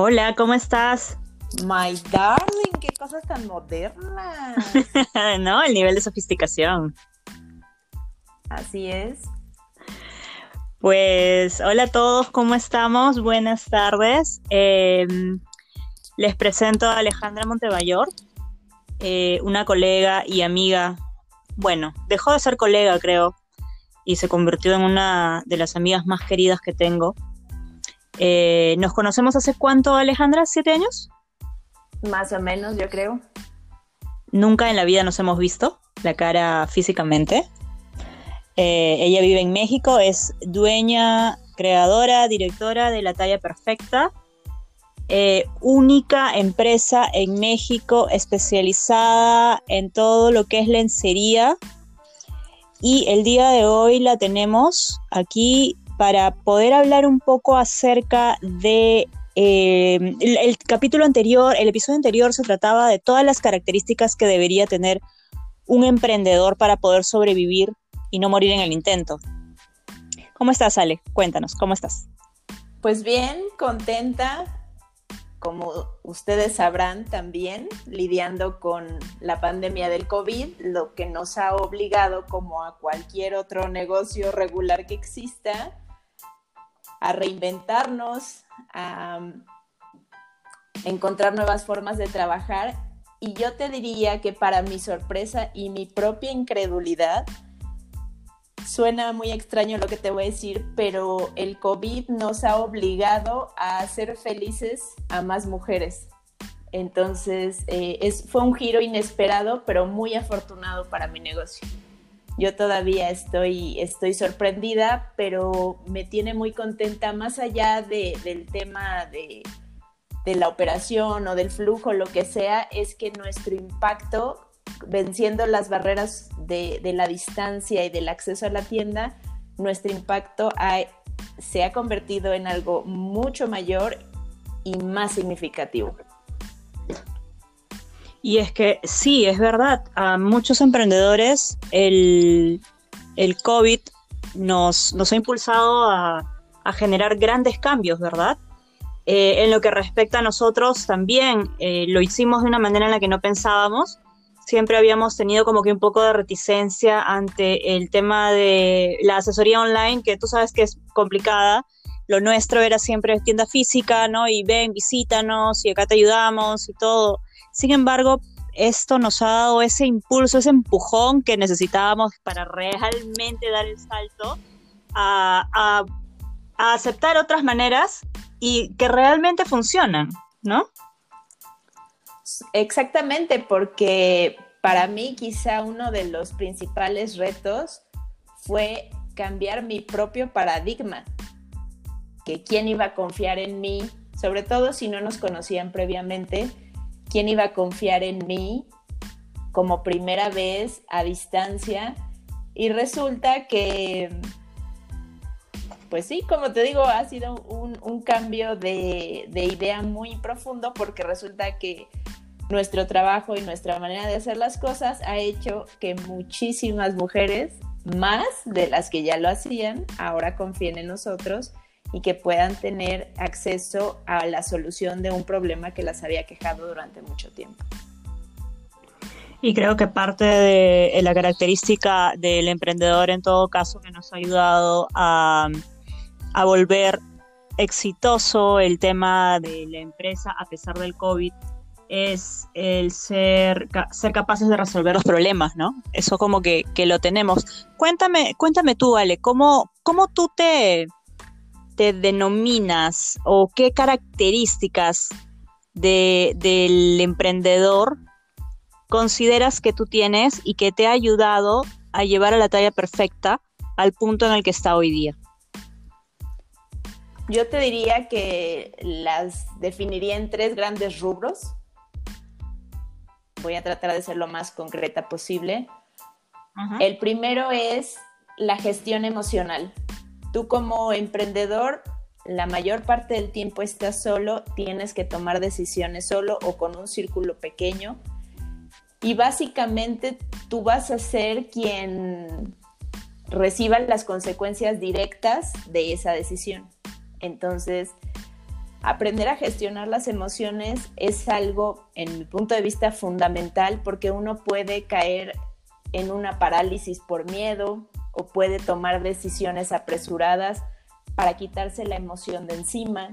Hola, ¿cómo estás? My darling, qué cosas tan modernas. no, el nivel de sofisticación. Así es. Pues hola a todos, ¿cómo estamos? Buenas tardes. Em, les presento a Alejandra Montemayor, eh, una colega y amiga. Bueno, dejó de ser colega, creo, y se convirtió en una de las amigas más queridas que tengo. Eh, ¿Nos conocemos hace cuánto, Alejandra? ¿Siete años? Más o menos, yo creo. Nunca en la vida nos hemos visto la cara físicamente. Eh, ella vive en México, es dueña, creadora, directora de La Talla Perfecta, eh, única empresa en México especializada en todo lo que es lencería. Y el día de hoy la tenemos aquí para poder hablar un poco acerca de eh, el, capítulo anterior, el episodio anterior se trataba de todas las características que debería tener un emprendedor para poder sobrevivir y no morir en el intento. ¿Cómo estás, Ale? Cuéntanos, ¿cómo estás? Pues bien, contenta, como ustedes sabrán también, lidiando con la pandemia del COVID, lo que nos ha obligado, como a cualquier otro negocio regular que exista, a reinventarnos, a encontrar nuevas formas de trabajar. Y yo te diría que para mi sorpresa y mi propia incredulidad, suena muy extraño lo que te voy a decir, pero el COVID nos ha obligado a ser felices a más mujeres. Entonces, eh, es, fue un giro inesperado, pero muy afortunado para mi negocio. Yo todavía estoy, estoy sorprendida, pero me tiene muy contenta, más allá del tema de, la operación o del flujo, lo que sea, es que nuestro impacto venciendo las barreras de, la distancia y del acceso a la tienda, nuestro impacto se ha convertido en algo mucho mayor y más significativo. Y es que sí, es verdad, a muchos emprendedores el, COVID nos, ha impulsado a, generar grandes cambios, ¿verdad? Eh, en lo que respecta a nosotros también eh, lo hicimos de una manera en la que no pensábamos siempre habíamos tenido como que un poco de reticencia ante el tema de la asesoría online, que tú sabes que es complicada. Lo nuestro era siempre tienda física, ¿no? Y ven, visítanos y acá te ayudamos y todo. Sin embargo, esto nos ha dado ese impulso, ese empujón que necesitábamos para realmente dar el salto a, aceptar otras maneras y que realmente funcionan, ¿no? Exactamente, porque para mí quizá uno de los principales retos fue cambiar mi propio paradigma, que quién iba a confiar en mí, sobre todo si no nos conocían previamente, quién iba a confiar en mí como primera vez a distancia. Y resulta que, pues sí, como te digo, ha sido un, cambio de, de idea muy profundo porque resulta que nuestro trabajo y nuestra manera de hacer las cosas ha hecho que muchísimas mujeres, más de las que ya lo hacían, ahora confíen en nosotros y que puedan tener acceso a la solución de un problema que las había quejado durante mucho tiempo. Y creo que parte de la característica del emprendedor en todo caso que nos ha ayudado a, a volver exitoso el tema de la empresa a pesar del COVID es el ser, ser capaces de resolver los problemas, ¿no? Eso como que, lo tenemos. Cuéntame, cuéntame tú, Ale, ¿cómo, cómo tú te, te denominas o qué características del emprendedor consideras que tú tienes y que te ha ayudado a llevar a la talla perfecta al punto en el que está hoy día? Yo te diría que las definiría en tres grandes rubros voy a tratar de ser lo más concreta posible. El primero es la gestión emocional. Tú como emprendedor, la mayor parte del tiempo estás solo, tienes que tomar decisiones solo o con un círculo pequeño. Y básicamente tú vas a ser quien reciba las consecuencias directas de esa decisión. Entonces, aprender a gestionar las emociones es algo, en mi punto de vista, fundamental porque uno puede caer en una parálisis por miedo puede tomar decisiones apresuradas para quitarse la emoción de encima.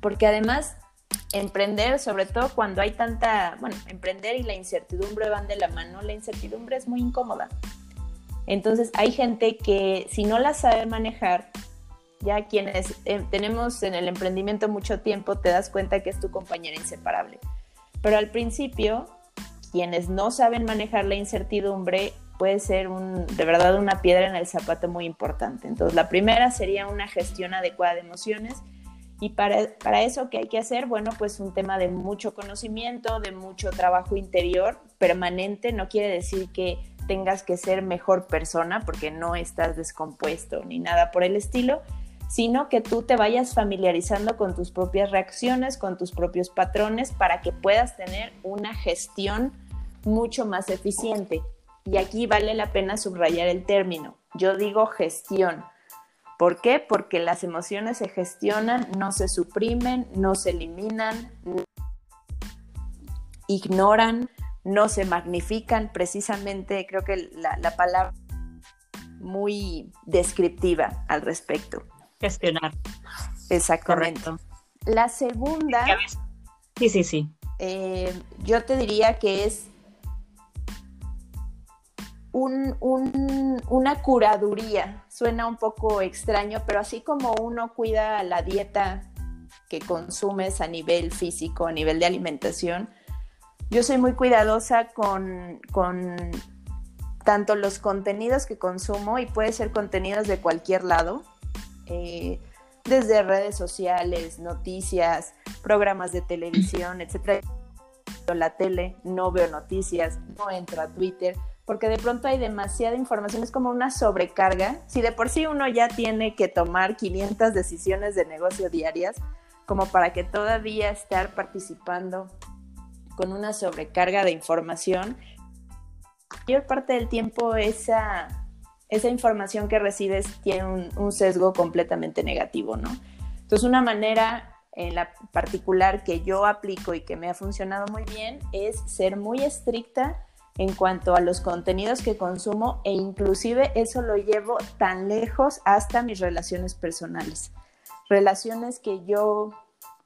Porque además, emprender, sobre todo cuando hay tanta, bueno, emprender y la incertidumbre van de la mano, la incertidumbre es muy incómoda. Entonces hay gente que si no la sabe manejar, ya quienes eh, tenemos en el emprendimiento mucho tiempo, te das cuenta que es tu compañera inseparable. Pero al principio, quienes no saben manejar la incertidumbre, puede ser un, de verdad una piedra en el zapato muy importante. Entonces, la primera sería una gestión adecuada de emociones. Y para, para eso, ¿qué hay que hacer? Bueno, pues un tema de mucho conocimiento, de mucho trabajo interior permanente. No quiere decir que tengas que ser mejor persona porque no estás descompuesto ni nada por el estilo, sino que tú te vayas familiarizando con tus propias reacciones, con tus propios patrones, para que puedas tener una gestión mucho más eficiente. Y aquí vale la pena subrayar el término. Yo digo gestión. ¿Por qué? Porque las emociones se gestionan, no se suprimen, no se eliminan, ignoran, no se magnifican. Precisamente creo que la, la palabra muy descriptiva al respecto gestionar. Exactamente. Correcto. La segunda. Sí, sí, sí. Eh, yo te diría que es un, una curaduría. Suena un poco extraño, pero así como uno cuida la dieta que consumes a nivel físico, a nivel de alimentación, yo soy muy cuidadosa con, con tanto los contenidos que consumo y puede ser contenidos de cualquier lado, eh, desde redes sociales, noticias, programas de televisión, etcétera. La tele, no veo noticias, no entro a Twitter, porque de pronto hay demasiada información, es como una sobrecarga. Si de por sí uno ya tiene que tomar 500 decisiones de negocio diarias, como para que todavía estar participando con una sobrecarga de información, la mayor parte del tiempo esa esa información que recibes tiene un, sesgo completamente negativo, ¿no? Entonces, una manera en la particular que yo aplico y que me ha funcionado muy bien es ser muy estricta en cuanto a los contenidos que consumo e inclusive eso lo llevo tan lejos hasta mis relaciones personales. Relaciones que yo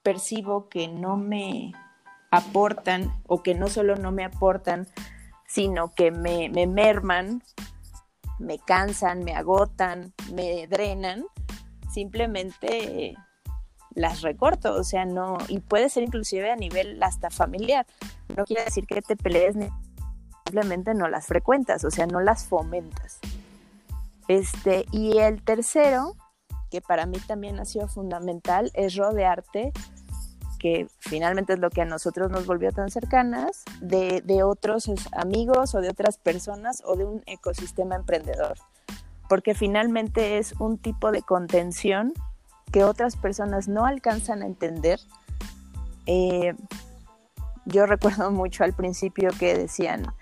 percibo que no me aportan o que no solo no me aportan, sino que me, me merman me cansan, me agotan, me drenan, simplemente las recorto, o sea, no, y puede ser inclusive a nivel hasta familiar. No quiere decir que te pelees, simplemente no las frecuentas, o sea, no las fomentas. Este, y el tercero, que para mí también ha sido fundamental, es rodearte que finalmente es lo que a nosotros nos volvió tan cercanas, de, otros amigos o de otras personas o de un ecosistema emprendedor. Porque finalmente es un tipo de contención que otras personas no alcanzan a entender. Eh, yo recuerdo mucho al principio que decían,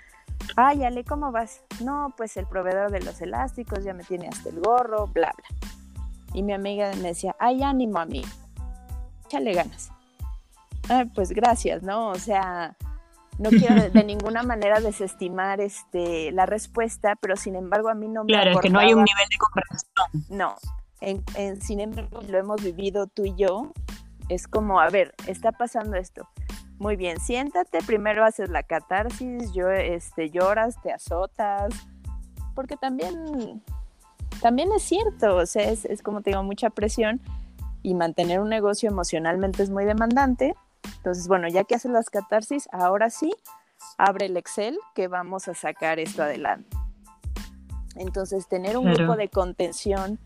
ay, Ale, ¿cómo vas? No, pues el proveedor de los elásticos ya me tiene hasta el gorro, bla, bla. Y mi amiga me decía, ay, ánimo a mí, échale ganas pues gracias, ¿no? O sea, no quiero de, ninguna manera desestimar este, la respuesta, pero sin embargo a mí no me Claro, es que no hay un nivel de comprensión. No, en, sin embargo lo hemos vivido tú y yo, es como, a ver, está pasando esto. Muy bien, siéntate, primero haces la catarsis, yo, este, lloras, te azotas, porque también, también es cierto, o sea, es, es como te digo, mucha presión y mantener un negocio emocionalmente es muy demandante, entonces, bueno, ya que haces las catarsis, ahora sí, abre el Excel que vamos a sacar esto adelante. Entonces, tener un grupo de contención,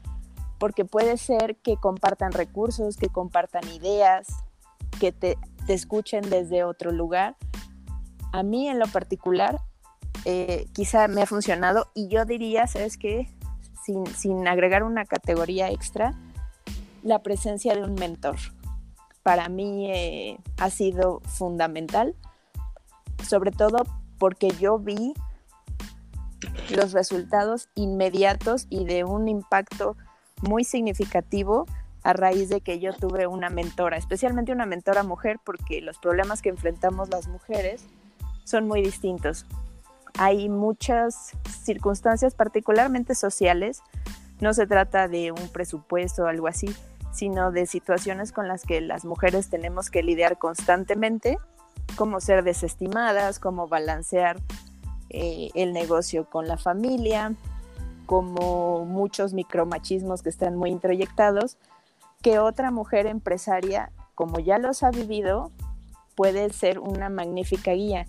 porque puede ser que compartan recursos, que compartan ideas, que te, escuchen desde otro lugar. A mí en lo particular, eh, quizá me ha funcionado y yo diría, ¿sabes qué? Sin, sin agregar una categoría extra, la presencia de un mentor para mí eh, ha sido fundamental, sobre todo porque yo vi los resultados inmediatos y de un impacto muy significativo a raíz de que yo tuve una mentora, especialmente una mentora mujer, porque los problemas que enfrentamos las mujeres son muy distintos. Hay muchas circunstancias, particularmente sociales, no se trata de un presupuesto o algo así, sino de situaciones con las que las mujeres tenemos que lidiar constantemente, como ser desestimadas, como balancear eh, el negocio con la familia, como muchos micromachismos que están muy introyectados, que otra mujer empresaria, como ya los ha vivido, puede ser una magnífica guía.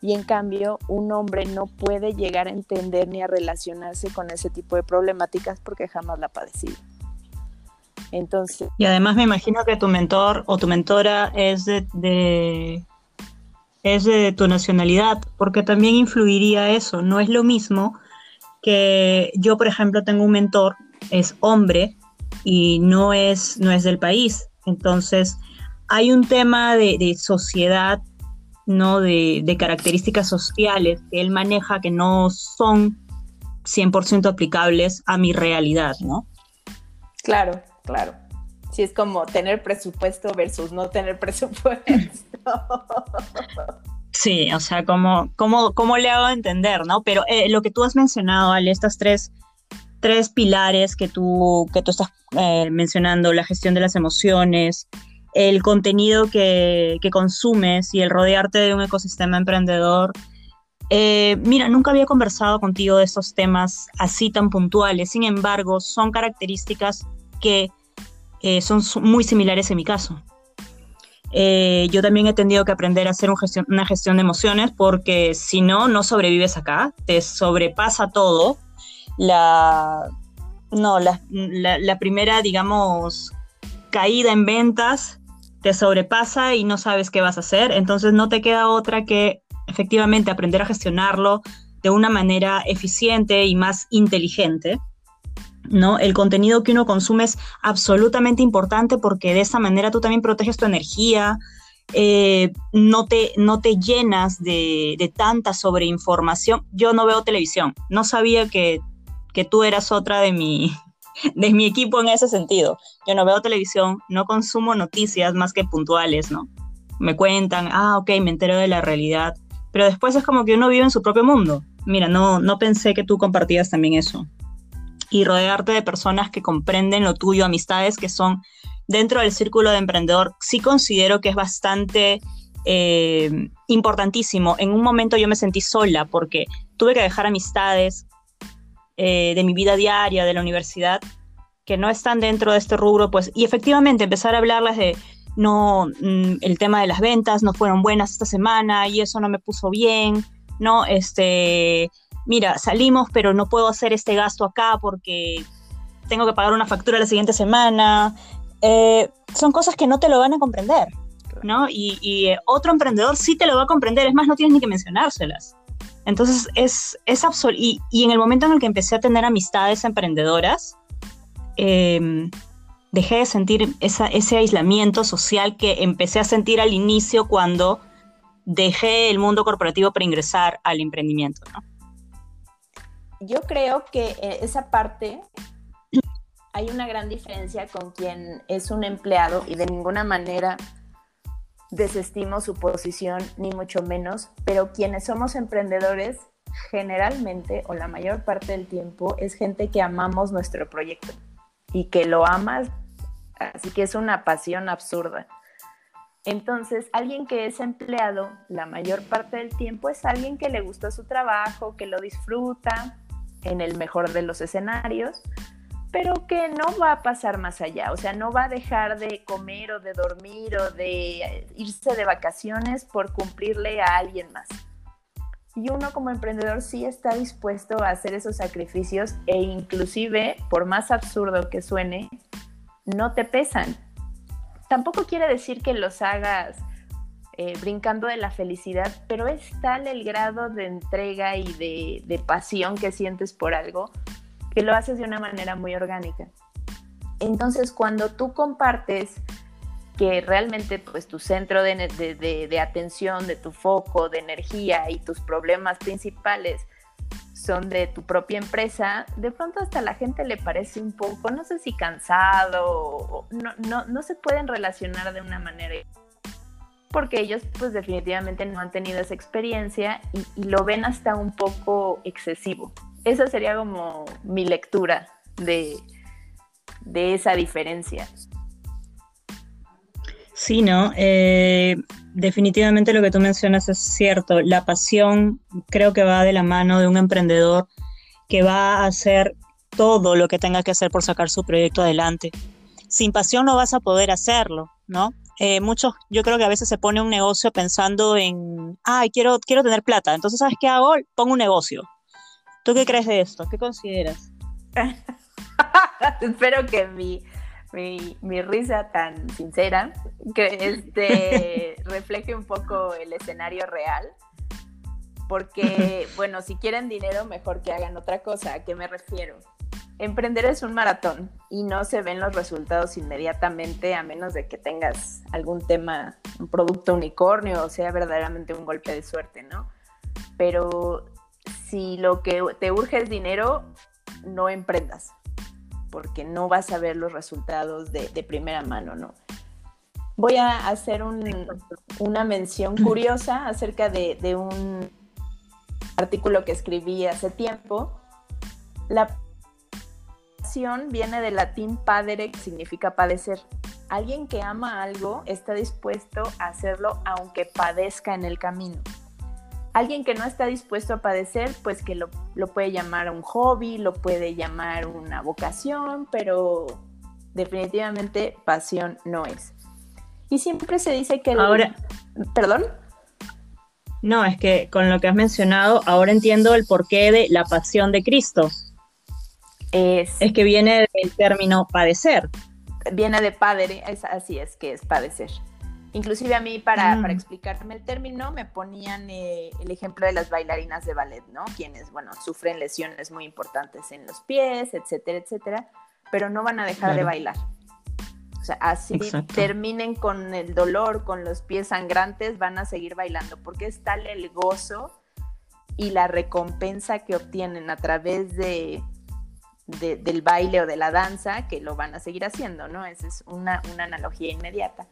Y en cambio, un hombre no puede llegar a entender ni a relacionarse con ese tipo de problemáticas porque jamás la ha padecido. Entonces. Y además me imagino que tu mentor o tu mentora es de, es de tu nacionalidad, porque también influiría eso. No es lo mismo que yo, por ejemplo, tengo un mentor, es hombre, y no es, no es del país. Entonces, hay un tema de, sociedad, ¿no? De, de, características sociales que él maneja que no son 100% aplicables a mi realidad, ¿no? Claro, claro. Sí, es como tener presupuesto versus no tener presupuesto. Sí, o sea, ¿cómo, cómo, le hago entender, no? Pero eh, lo que tú has mencionado, Ale, estas tres tres pilares que tú, que tú estás eh, mencionando, la gestión de las emociones, el contenido que, consumes y el rodearte de un ecosistema emprendedor. Eh, mira, nunca había conversado contigo de estos temas así tan puntuales, sin embargo, son características que son muy similares en mi caso. Yo también he tenido que aprender a hacer una gestión de emociones porque si no, no sobrevives acá, te sobrepasa todo la, no, la, la, primera, digamos, caída en ventas te sobrepasa y no sabes qué vas a hacer, entonces no te queda otra que efectivamente aprender a gestionarlo de una manera eficiente y más inteligente. ¿No? El contenido que uno consume es absolutamente importante porque de esa manera tú también proteges tu energía, eh, no, te, no te llenas de, de tanta sobreinformación. Yo no veo televisión, no sabía que que tú eras otra de mi, de mi equipo en ese sentido. Yo no veo televisión, no consumo noticias más que puntuales, ¿no? Me cuentan, ah, ok, me entero de la realidad, pero después es como que uno vive en su propio mundo. Mira, no, no pensé que tú compartías también eso. Y rodearte de personas que comprenden lo tuyo, amistades que son dentro del círculo de emprendedor, sí considero que es bastante eh, importantísimo. En un momento yo me sentí sola porque tuve que dejar amistades, eh, de mi vida diaria, de la universidad, que no están dentro de este rubro, pues, y efectivamente empezar a hablarles de, no, mm, el tema de las ventas no fueron buenas esta semana y eso no me puso bien, no, este, mira, salimos, pero no puedo hacer este gasto acá porque tengo que pagar una factura la siguiente semana. Eh, son cosas que no te lo van a comprender, ¿no? Y, y eh, otro emprendedor sí te lo va a comprender, es más, no tienes ni que mencionárselas. Entonces es, es absoluto. Y, en el momento en el que empecé a tener amistades emprendedoras, em, dejé de sentir ese aislamiento social que empecé a sentir al inicio cuando dejé el mundo corporativo para ingresar al emprendimiento. Yo creo que eh, esa parte hay una gran diferencia con quien es un empleado y de ninguna manera desestimo su posición, ni mucho menos, pero quienes somos emprendedores, generalmente o la mayor parte del tiempo, es gente que amamos nuestro proyecto y que lo amas, así que es una pasión absurda. Entonces, alguien que es empleado la mayor parte del tiempo es alguien que le gusta su trabajo, que lo disfruta en el mejor de los escenarios, pero que no va a pasar más allá, o sea, no va a dejar de comer o de dormir o de irse de vacaciones por cumplirle a alguien más. Y uno como emprendedor sí está dispuesto a hacer esos sacrificios e inclusive, por más absurdo que suene, no te pesan. Tampoco quiere decir que los hagas eh, brincando de la felicidad, pero es tal el grado de entrega y de, de pasión que sientes por algo que lo haces de una manera muy orgánica. Entonces, cuando tú compartes que realmente pues tu centro de, atención, de tu foco, de energía y tus problemas principales son de tu propia empresa, de pronto hasta la gente le parece un poco, no sé si cansado, no, no, no se pueden relacionar de una manera porque ellos pues definitivamente no han tenido esa experiencia y, lo ven hasta un poco excesivo. Esa sería como mi lectura de, de esa diferencia. Sí, ¿no? Eh, definitivamente lo que tú mencionas es cierto. La pasión creo que va de la mano de un emprendedor que va a hacer todo lo que tenga que hacer por sacar su proyecto adelante. Sin pasión no vas a poder hacerlo, ¿no? Eh, muchos, yo creo que a veces se pone un negocio pensando en, ay, quiero, quiero tener plata, entonces, ¿sabes qué hago? Pongo un negocio. ¿Tú qué crees de esto? ¿Qué consideras? Espero que mi, mi, risa tan sincera, que este, refleje un poco el escenario real. Porque, bueno, si quieren dinero, mejor que hagan otra cosa. ¿A qué me refiero? Emprender es un maratón y no se ven los resultados inmediatamente a menos de que tengas algún tema, un producto unicornio o sea verdaderamente un golpe de suerte, ¿no? Pero si lo que te urge es dinero, no emprendas, porque no vas a ver los resultados de, primera mano, ¿no? Voy a hacer una mención curiosa acerca de, de un artículo que escribí hace tiempo. La viene del latín padere, que significa padecer. Alguien que ama algo está dispuesto a hacerlo aunque padezca en el camino. Alguien que no está dispuesto a padecer, pues que lo, puede llamar un hobby, lo puede llamar una vocación, pero definitivamente pasión no es. Y siempre se dice que... Ahora... ¿Perdón? No, es que con lo que has mencionado, ahora entiendo el porqué de la pasión de Cristo. Es, que viene del término padecer. Viene de padre, así es que es padecer. Inclusive a mí, para, mm. explicarme el término, me ponían eh, el ejemplo de las bailarinas de ballet, ¿no? Quienes, bueno, sufren lesiones muy importantes en los pies, etcétera, etcétera, pero no van a dejar de bailar. O sea, así terminen con el dolor, con los pies sangrantes, van a seguir bailando, porque es tal el gozo y la recompensa que obtienen a través de del baile o de la danza que lo van a seguir haciendo, ¿no? Esa es una, una analogía inmediata.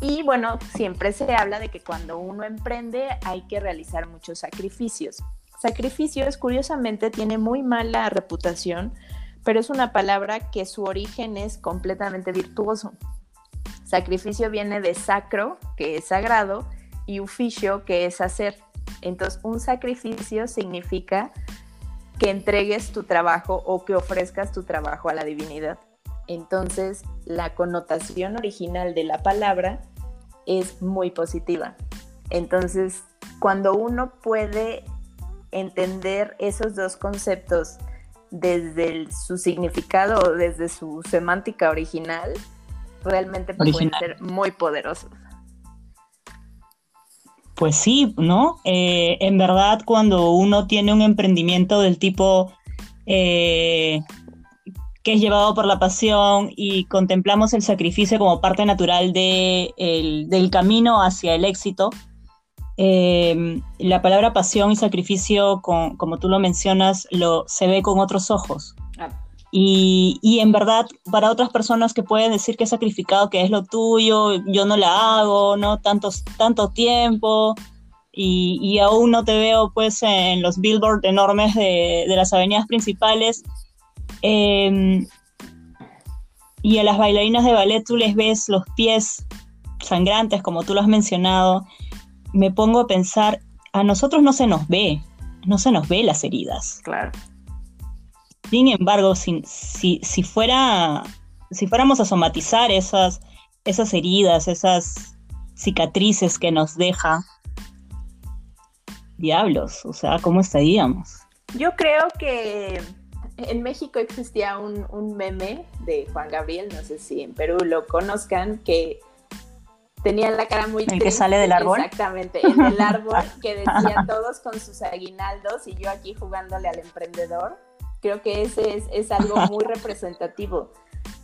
Y bueno, siempre se habla de que cuando uno emprende hay que realizar muchos sacrificios. Sacrificios, curiosamente, tiene muy mala reputación, pero es una palabra que su origen es completamente virtuoso. Sacrificio viene de sacro, que es sagrado, y oficio, que es hacer. Entonces, un sacrificio significa que entregues tu trabajo o que ofrezcas tu trabajo a la divinidad. Entonces, la connotación original de la palabra es muy positiva. Entonces, cuando uno puede entender esos dos conceptos desde su significado o desde su semántica original, realmente pueden ser muy poderosos. Pues sí, ¿no? Eh, en verdad, cuando uno tiene un emprendimiento del tipo eh, que es llevado por la pasión y contemplamos el sacrificio como parte natural del camino hacia el éxito, eh, la palabra pasión y sacrificio, como tú lo mencionas, lo, se ve con otros ojos. Y, en verdad, para otras personas que pueden decir que he sacrificado, que es lo tuyo, yo no la hago, ¿no? Tantos, tanto tiempo, y, aún no te veo pues en los billboards enormes de, las avenidas principales. Em, y a las bailarinas de ballet tú les ves los pies sangrantes, como tú lo has mencionado. Me pongo a pensar, a nosotros no se nos ve, no se nos ve las heridas. Claro. Sin embargo, si, si, fuera, si fuéramos a somatizar esas, esas heridas, esas cicatrices que nos deja, diablos, o sea, ¿cómo estaríamos? Yo creo que en México existía un, meme de Juan Gabriel, no sé si en Perú lo conozcan, que tenía la cara muy ¿El que sale del árbol? Exactamente, en el árbol que decía todos con sus aguinaldos y yo aquí jugándole al emprendedor. Creo que ese es, algo muy representativo,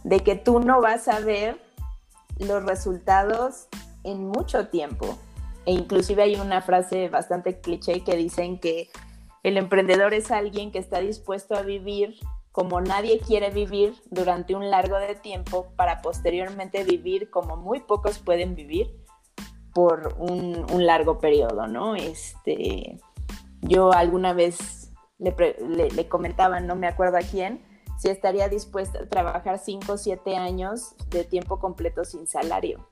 de que tú no vas a ver los resultados en mucho tiempo. E inclusive hay una frase bastante cliché que dicen que El emprendedor es alguien que está dispuesto a vivir como nadie quiere vivir durante un largo de tiempo para posteriormente vivir como muy pocos pueden vivir por un, largo periodo, ¿no? Este, yo alguna vez le, le, comentaba, no me acuerdo a quién, si estaría dispuesta a trabajar 5 o 7 años de tiempo completo sin salario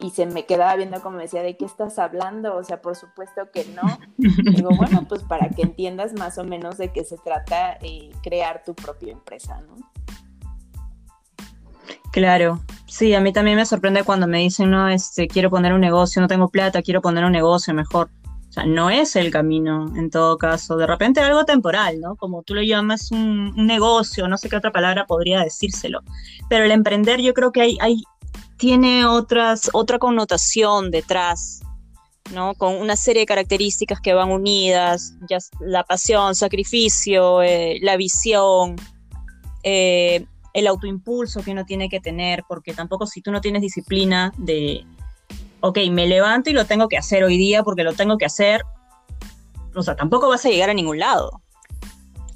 y se me quedaba viendo como decía, ¿de qué estás hablando? O sea, por supuesto que no. Digo, bueno, pues para que entiendas más o menos de qué se trata eh, crear tu propia empresa, ¿no? Claro, sí, a mí también me sorprende cuando me dicen, no, este, quiero poner un negocio, no tengo plata, quiero poner un negocio mejor. O sea, no es el camino en todo caso. De repente algo temporal, ¿no? Como tú lo llamas un, un negocio, no sé qué otra palabra podría decírselo. Pero el emprender yo creo que hay, hay, tiene otras, otra connotación detrás, ¿no? Con una serie de características que van unidas, ya la pasión, sacrificio, eh, la visión, eh, el autoimpulso que uno tiene que tener, porque tampoco si tú no tienes disciplina de, ok, me levanto y lo tengo que hacer hoy día porque lo tengo que hacer, o sea, tampoco vas a llegar a ningún lado.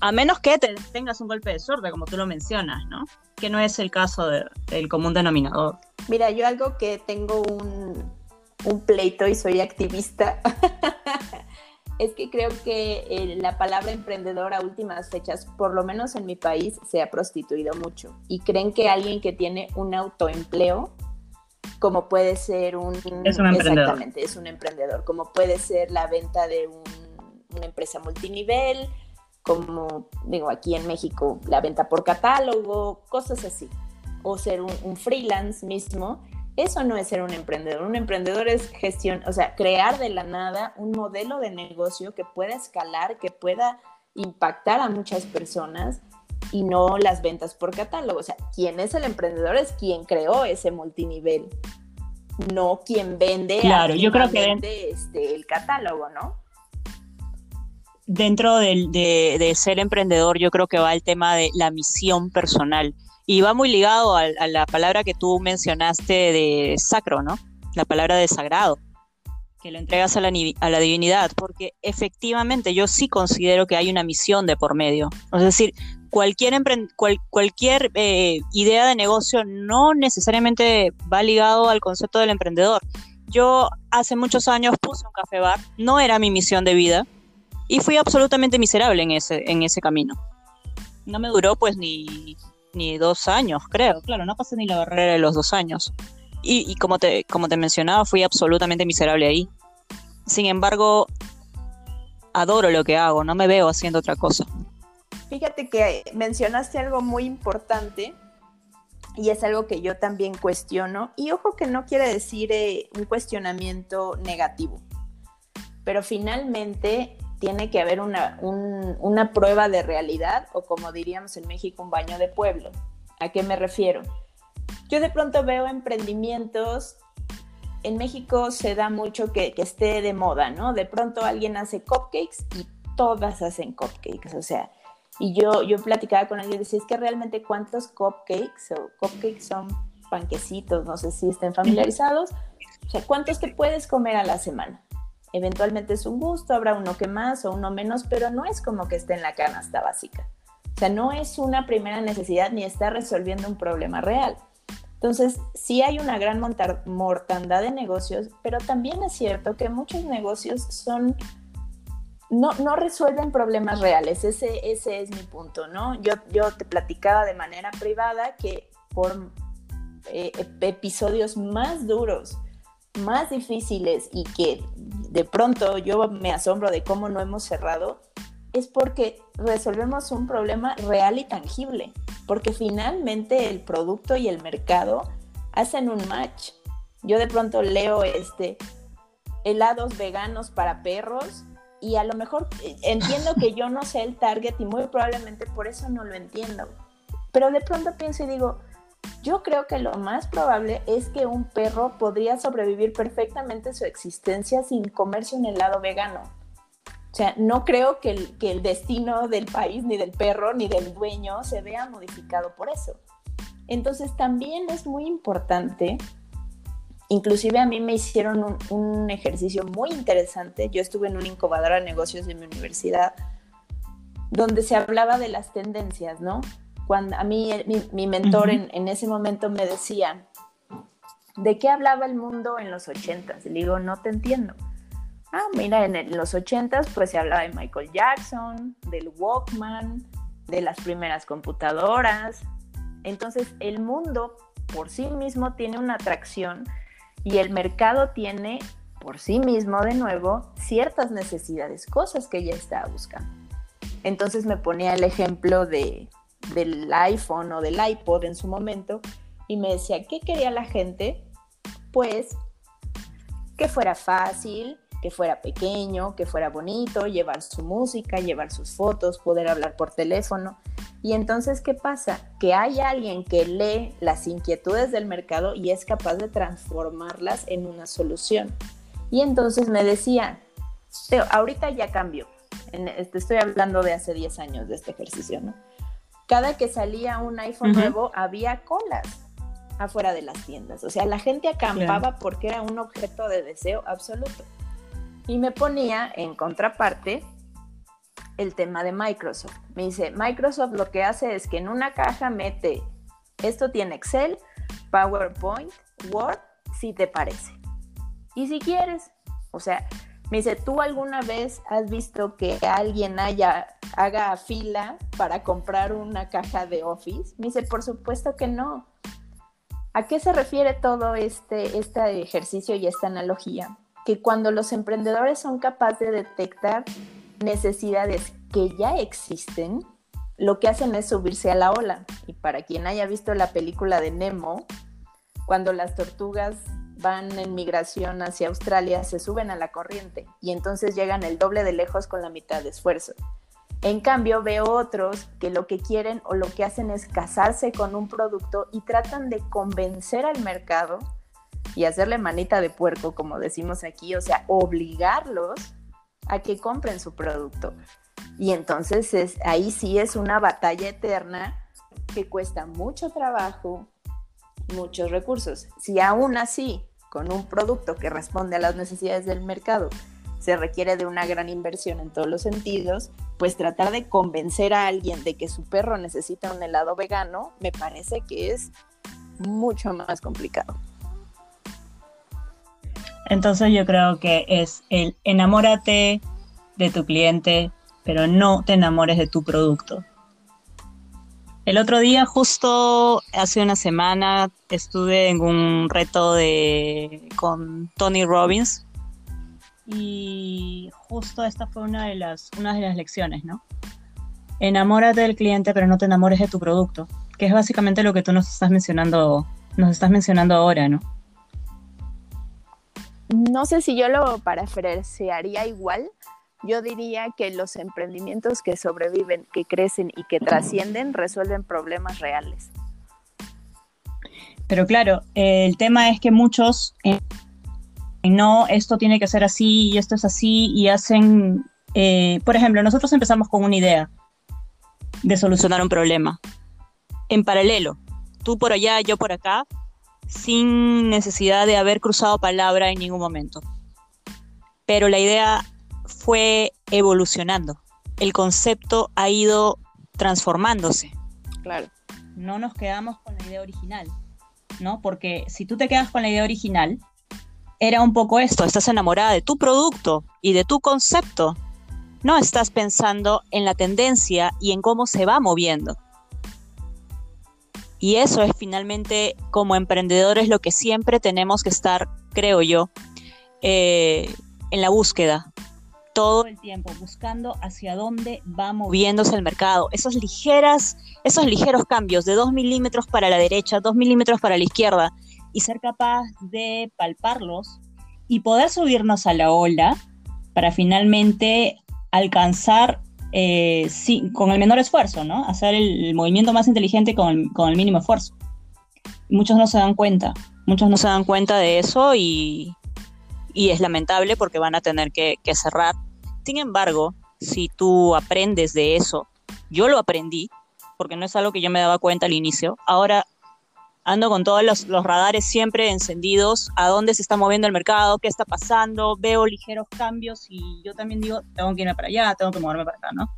A menos que te tengas un golpe de suerte, como tú lo mencionas, ¿no? Que no es el caso del común denominador. Mira, yo algo que tengo un, pleito y soy activista, es que creo que eh, la palabra emprendedor a últimas fechas, por lo menos en mi país, se ha prostituido mucho. Y creen que alguien que tiene un autoempleo, como puede ser un... Es un emprendedor. Exactamente, es un emprendedor. Como puede ser la venta de una empresa multinivel, como digo aquí en México, la venta por catálogo, cosas así o ser un, freelance mismo, eso no es ser un emprendedor. Un emprendedor es gestión, o sea, crear de la nada un modelo de negocio que pueda escalar, que pueda impactar a muchas personas y no las ventas por catálogo. O sea, quien es el emprendedor es quien creó ese multinivel, no quien vende. Claro, yo creo que este, el catálogo, ¿no? Dentro de, de ser emprendedor, yo creo que va el tema de la misión personal y va muy ligado a, la palabra que tú mencionaste de sacro, ¿no? La palabra de sagrado, que lo entregas a la, a la divinidad, porque efectivamente yo sí considero que hay una misión de por medio. Es decir, cualquier, eh, idea de negocio no necesariamente va ligado al concepto del emprendedor. Yo hace muchos años puse un café bar, no era mi misión de vida y fui absolutamente miserable en ese, en ese camino. No me duró pues ni ni dos años, creo. Claro, no pasé ni la barrera de los dos años. Y, como, te, como te mencionaba, fui absolutamente miserable ahí. Sin embargo, adoro lo que hago, no me veo haciendo otra cosa. Fíjate que mencionaste algo muy importante y es algo que yo también cuestiono. Y ojo que no quiere decir eh, un cuestionamiento negativo, pero finalmente tiene que haber una, una prueba de realidad o como diríamos en México, un baño de pueblo. ¿A qué me refiero? Yo de pronto veo emprendimientos, en México se da mucho que, que esté de moda, ¿no? De pronto alguien hace cupcakes y todas hacen cupcakes, o sea, y yo, yo platicaba con alguien y decía, es que realmente cuántos cupcakes o cupcakes son panquecitos, no sé si estén familiarizados, o sea, ¿cuántos te puedes comer a la semana? Eventualmente es un gusto, habrá uno que más o uno menos, pero no es como que esté en la canasta básica. O sea, no es una primera necesidad ni está resolviendo un problema real. Entonces, sí hay una gran mortandad de negocios, pero también es cierto que muchos negocios son no, no, resuelven problemas reales. Ese, ese es mi punto, ¿no? Yo, yo te platicaba de manera privada que por eh, episodios más duros más difíciles y que de pronto yo me asombro de cómo no hemos cerrado, es porque resolvemos un problema real y tangible, porque finalmente el producto y el mercado hacen un match. Yo de pronto leo este helados veganos para perros y a lo mejor eh, entiendo que yo no sé el target y muy probablemente por eso no lo entiendo. Pero de pronto pienso y digo, yo creo que lo más probable es que un perro podría sobrevivir perfectamente su existencia sin comerse un helado vegano. O sea, no creo que el, que el destino del país, ni del perro, ni del dueño se vea modificado por eso. Entonces también es muy importante Inclusive a mí me hicieron un, un, ejercicio muy interesante. Yo estuve en una incubadora de negocios de mi universidad donde se hablaba de las tendencias, ¿no? Cuando a mí mi, mentor en, en, ese momento me decía, ¿de qué hablaba el mundo en los ochentas? Le digo, no te entiendo. Ah, mira, en, los ochentas pues se hablaba de Michael Jackson, del Walkman, de las primeras computadoras. Entonces el mundo por sí mismo tiene una atracción y el mercado tiene por sí mismo de nuevo ciertas necesidades, cosas que ella estaba buscando. Entonces me ponía el ejemplo de, del iPhone o del iPod en su momento y me decía, ¿qué quería la gente? Pues que fuera fácil, que fuera pequeño, que fuera bonito, llevar su música, llevar sus fotos, poder hablar por teléfono. Y entonces, ¿qué pasa? Que hay alguien que lee las inquietudes del mercado y es capaz de transformarlas en una solución. Y entonces me decía, ahorita ya cambió. Te estoy hablando de hace 10 años de este ejercicio, ¿no? Cada que salía un iPhone nuevo había colas afuera de las tiendas. O sea, la gente acampaba porque era un objeto de deseo absoluto. Y me ponía en contraparte el tema de Microsoft. Me dice, Microsoft lo que hace es que en una caja mete, esto tiene Excel, PowerPoint, Word, si te parece. Y si quieres, o sea, me dice, ¿tú alguna vez has visto que alguien haya, haga fila para comprar una caja de Office? Me dice, por supuesto que no. ¿A qué se refiere todo este, este ejercicio y esta analogía? que cuando los emprendedores son capaces de detectar necesidades que ya existen, lo que hacen es subirse a la ola. Y para quien haya visto la película de Nemo, cuando las tortugas van en migración hacia Australia, se suben a la corriente y entonces llegan el doble de lejos con la mitad de esfuerzo. En cambio, veo otros que lo que quieren o lo que hacen es casarse con un producto y tratan de convencer al mercado y hacerle manita de puerco, como decimos aquí, o sea, obligarlos a que compren su producto. Y entonces es, ahí sí es una batalla eterna que cuesta mucho trabajo, muchos recursos. Si aún así, con un producto que responde a las necesidades del mercado, se requiere de una gran inversión en todos los sentidos, pues tratar de convencer a alguien de que su perro necesita un helado vegano, me parece que es mucho más complicado. Entonces yo creo que es el enamórate de tu cliente, pero no te enamores de tu producto. El otro día, justo hace una semana, estuve en un reto de, con Tony Robbins y justo esta fue una de las, una de las lecciones, ¿no? Enamórate del cliente, pero no te enamores de tu producto, que es básicamente lo que tú nos estás mencionando, nos estás mencionando ahora, ¿no? No sé si yo lo parafrasearía igual. Yo diría que los emprendimientos que sobreviven, que crecen y que trascienden resuelven problemas reales. Pero claro, el tema es que muchos eh, no, esto tiene que ser así y esto es así y hacen, eh, por ejemplo, nosotros empezamos con una idea de solucionar un problema. En paralelo, tú por allá, yo por acá, sin necesidad de haber cruzado palabra en ningún momento. Pero la idea fue evolucionando. El concepto ha ido transformándose. Claro. No nos quedamos con la idea original, ¿no? Porque si tú te quedas con la idea original, era un poco esto, estás enamorada de tu producto y de tu concepto. No estás pensando en la tendencia y en cómo se va moviendo. Y eso es finalmente como emprendedores lo que siempre tenemos que estar, creo yo, eh, en la búsqueda. Todo el tiempo, buscando hacia dónde va moviéndose el mercado. Esos, ligeras, esos ligeros cambios de dos milímetros para la derecha, dos milímetros para la izquierda, y ser capaz de palparlos y poder subirnos a la ola para finalmente alcanzar eh, con el menor esfuerzo, ¿no? Hacer el, movimiento más inteligente con el, mínimo esfuerzo. Muchos no se dan cuenta, muchos no se dan cuenta de eso y, es lamentable porque van a tener que, cerrar. Sin embargo, si tú aprendes de eso, yo lo aprendí, porque no es algo que yo me daba cuenta al inicio, ahora ando con todos los, radares siempre encendidos, a dónde se está moviendo el mercado, qué está pasando, veo ligeros cambios y yo también digo, tengo que irme para allá, tengo que moverme para acá, ¿no?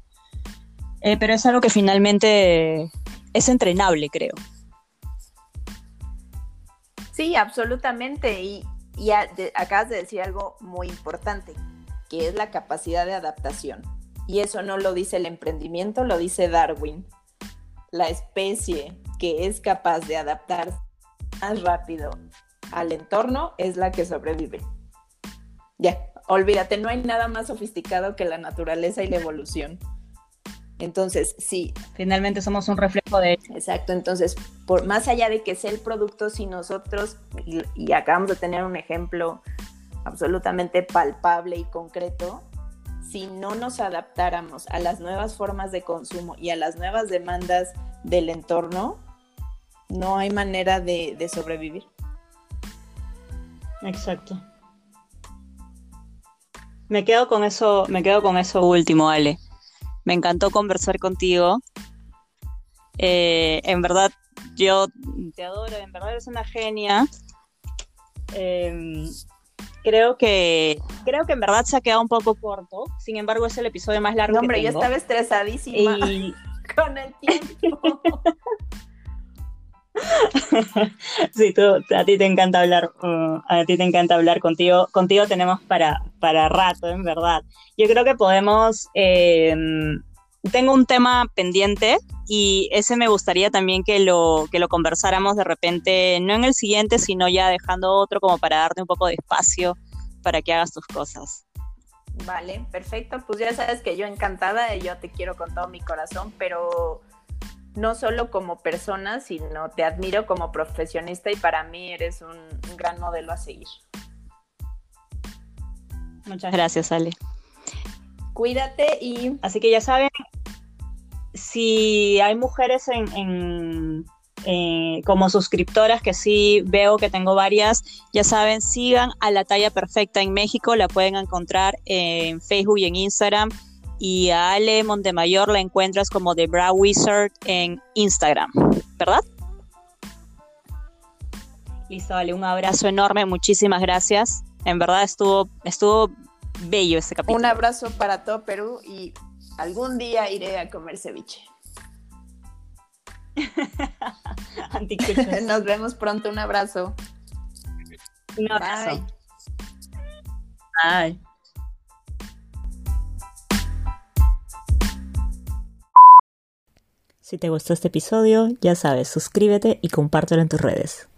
Eh, pero es algo que finalmente es entrenable, creo. Sí, absolutamente. Y, acabas de decir algo muy importante, que es la capacidad de adaptación. Y eso no lo dice el emprendimiento, lo dice Darwin. La especie que es capaz de adaptarse más rápido al entorno es la que sobrevive. Ya, olvídate, no hay nada más sofisticado que la naturaleza y la evolución. Entonces, sí. Finalmente somos un reflejo de... Exacto, entonces, por más allá de que sea el producto, si nosotros, y, acabamos de tener un ejemplo absolutamente palpable y concreto, si no nos adaptáramos a las nuevas formas de consumo y a las nuevas demandas del entorno, no hay manera de, de sobrevivir. Exacto. Me quedo con eso, me quedo con eso último, Ale. Me encantó conversar contigo. Eh, en verdad, yo te adoro, en verdad eres una genia. Em, creo que creo que en verdad se ha quedado un poco corto. Sin embargo, es el episodio más largo. No, hombre, yo estaba estresadísima con el tiempo. sí, tú, a ti te encanta hablar, uh, a ti te encanta hablar contigo. Contigo tenemos para, para rato, en verdad. Yo creo que podemos. Em, tengo un tema pendiente y ese me gustaría también que lo, que lo conversáramos de repente, no en el siguiente, sino ya dejando otro como para darte un poco de espacio para que hagas tus cosas. Vale, perfecto. Pues ya sabes que yo encantada, yo te quiero con todo mi corazón, pero no solo como persona, sino te admiro como profesionista y para mí eres un, gran modelo a seguir. Muchas gracias, Ale. Cuídate y... Así que ya saben, si hay mujeres en, eh, como suscriptoras, que sí veo que tengo varias, ya saben, sigan a la talla perfecta en México, la pueden encontrar en Facebook y en Instagram y a Ale Montemayor la encuentras como The Bra Wizard en Instagram, ¿verdad? Listo, Ale, un abrazo enorme, muchísimas gracias. En verdad estuvo, estuvo bello este capítulo. Un abrazo para todo Perú y algún día iré a comer ceviche. Nos vemos pronto, un abrazo. Un abrazo. Bye. Si te gustó este episodio, ya sabes, suscríbete y compártelo en tus redes.